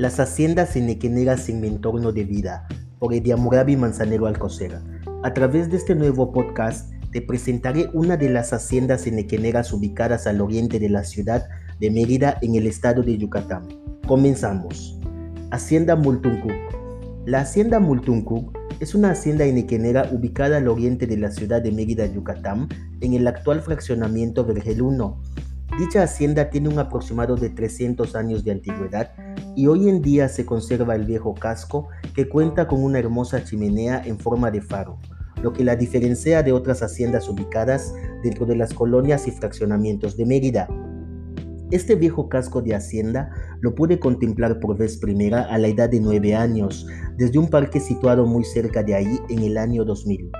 Las haciendas enequeneras en mi entorno de vida, por Ediamurabi Manzanero Alcocer. A través de este nuevo podcast te presentaré una de las haciendas enequeneras ubicadas al oriente de la ciudad de Mérida en el estado de Yucatán. Comenzamos. Hacienda Multuncuc. La hacienda Multuncuc es una hacienda enequenera ubicada al oriente de la ciudad de Mérida, Yucatán, en el actual fraccionamiento Vergel 1. Dicha hacienda tiene un aproximado de 300 años de antigüedad y hoy en día se conserva el viejo casco que cuenta con una hermosa chimenea en forma de faro, lo que la diferencia de otras haciendas ubicadas dentro de las colonias y fraccionamientos de Mérida. Este viejo casco de hacienda lo pude contemplar por vez primera a la edad de nueve años, desde un parque situado muy cerca de ahí en el año 2000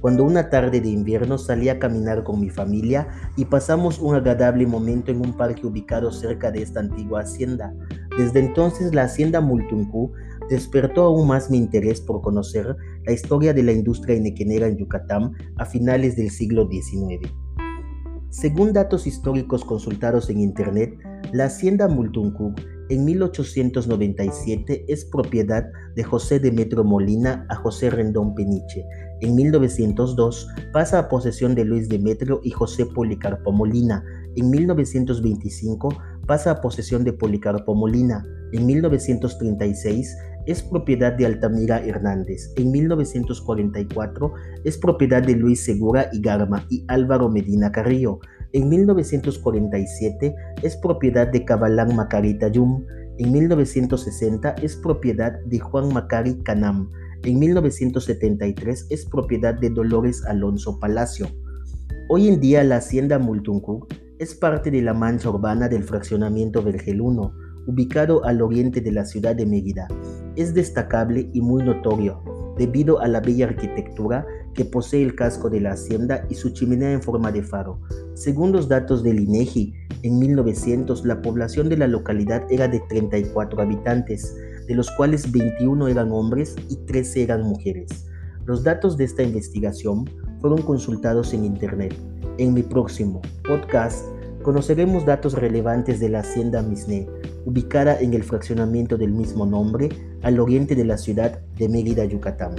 cuando una tarde de invierno salí a caminar con mi familia y pasamos un agradable momento en un parque ubicado cerca de esta antigua hacienda. Desde entonces la hacienda Multuncú despertó aún más mi interés por conocer la historia de la industria inequenera en Yucatán a finales del siglo XIX. Según datos históricos consultados en Internet, la hacienda Multuncú en 1897 es propiedad de José Demetrio Molina a José Rendón Peniche, en 1902 pasa a posesión de Luis Demetrio y José Policarpo Molina. En 1925 pasa a posesión de Policarpo Molina. En 1936 es propiedad de Altamira Hernández. En 1944 es propiedad de Luis Segura y Garma y Álvaro Medina Carrillo. En 1947 es propiedad de Cabalán Macari Tayum. En 1960 es propiedad de Juan Macari Canam. En 1973 es propiedad de Dolores Alonso Palacio. Hoy en día la hacienda Multuncuc es parte de la mancha urbana del fraccionamiento Vergel 1, ubicado al oriente de la ciudad de Mérida. Es destacable y muy notorio debido a la bella arquitectura que posee el casco de la hacienda y su chimenea en forma de faro. Según los datos del INEGI, en 1900 la población de la localidad era de 34 habitantes, de los cuales 21 eran hombres y 13 eran mujeres. Los datos de esta investigación fueron consultados en Internet. En mi próximo podcast conoceremos datos relevantes de la hacienda Misné, ubicada en el fraccionamiento del mismo nombre, al oriente de la ciudad de Mérida, Yucatán.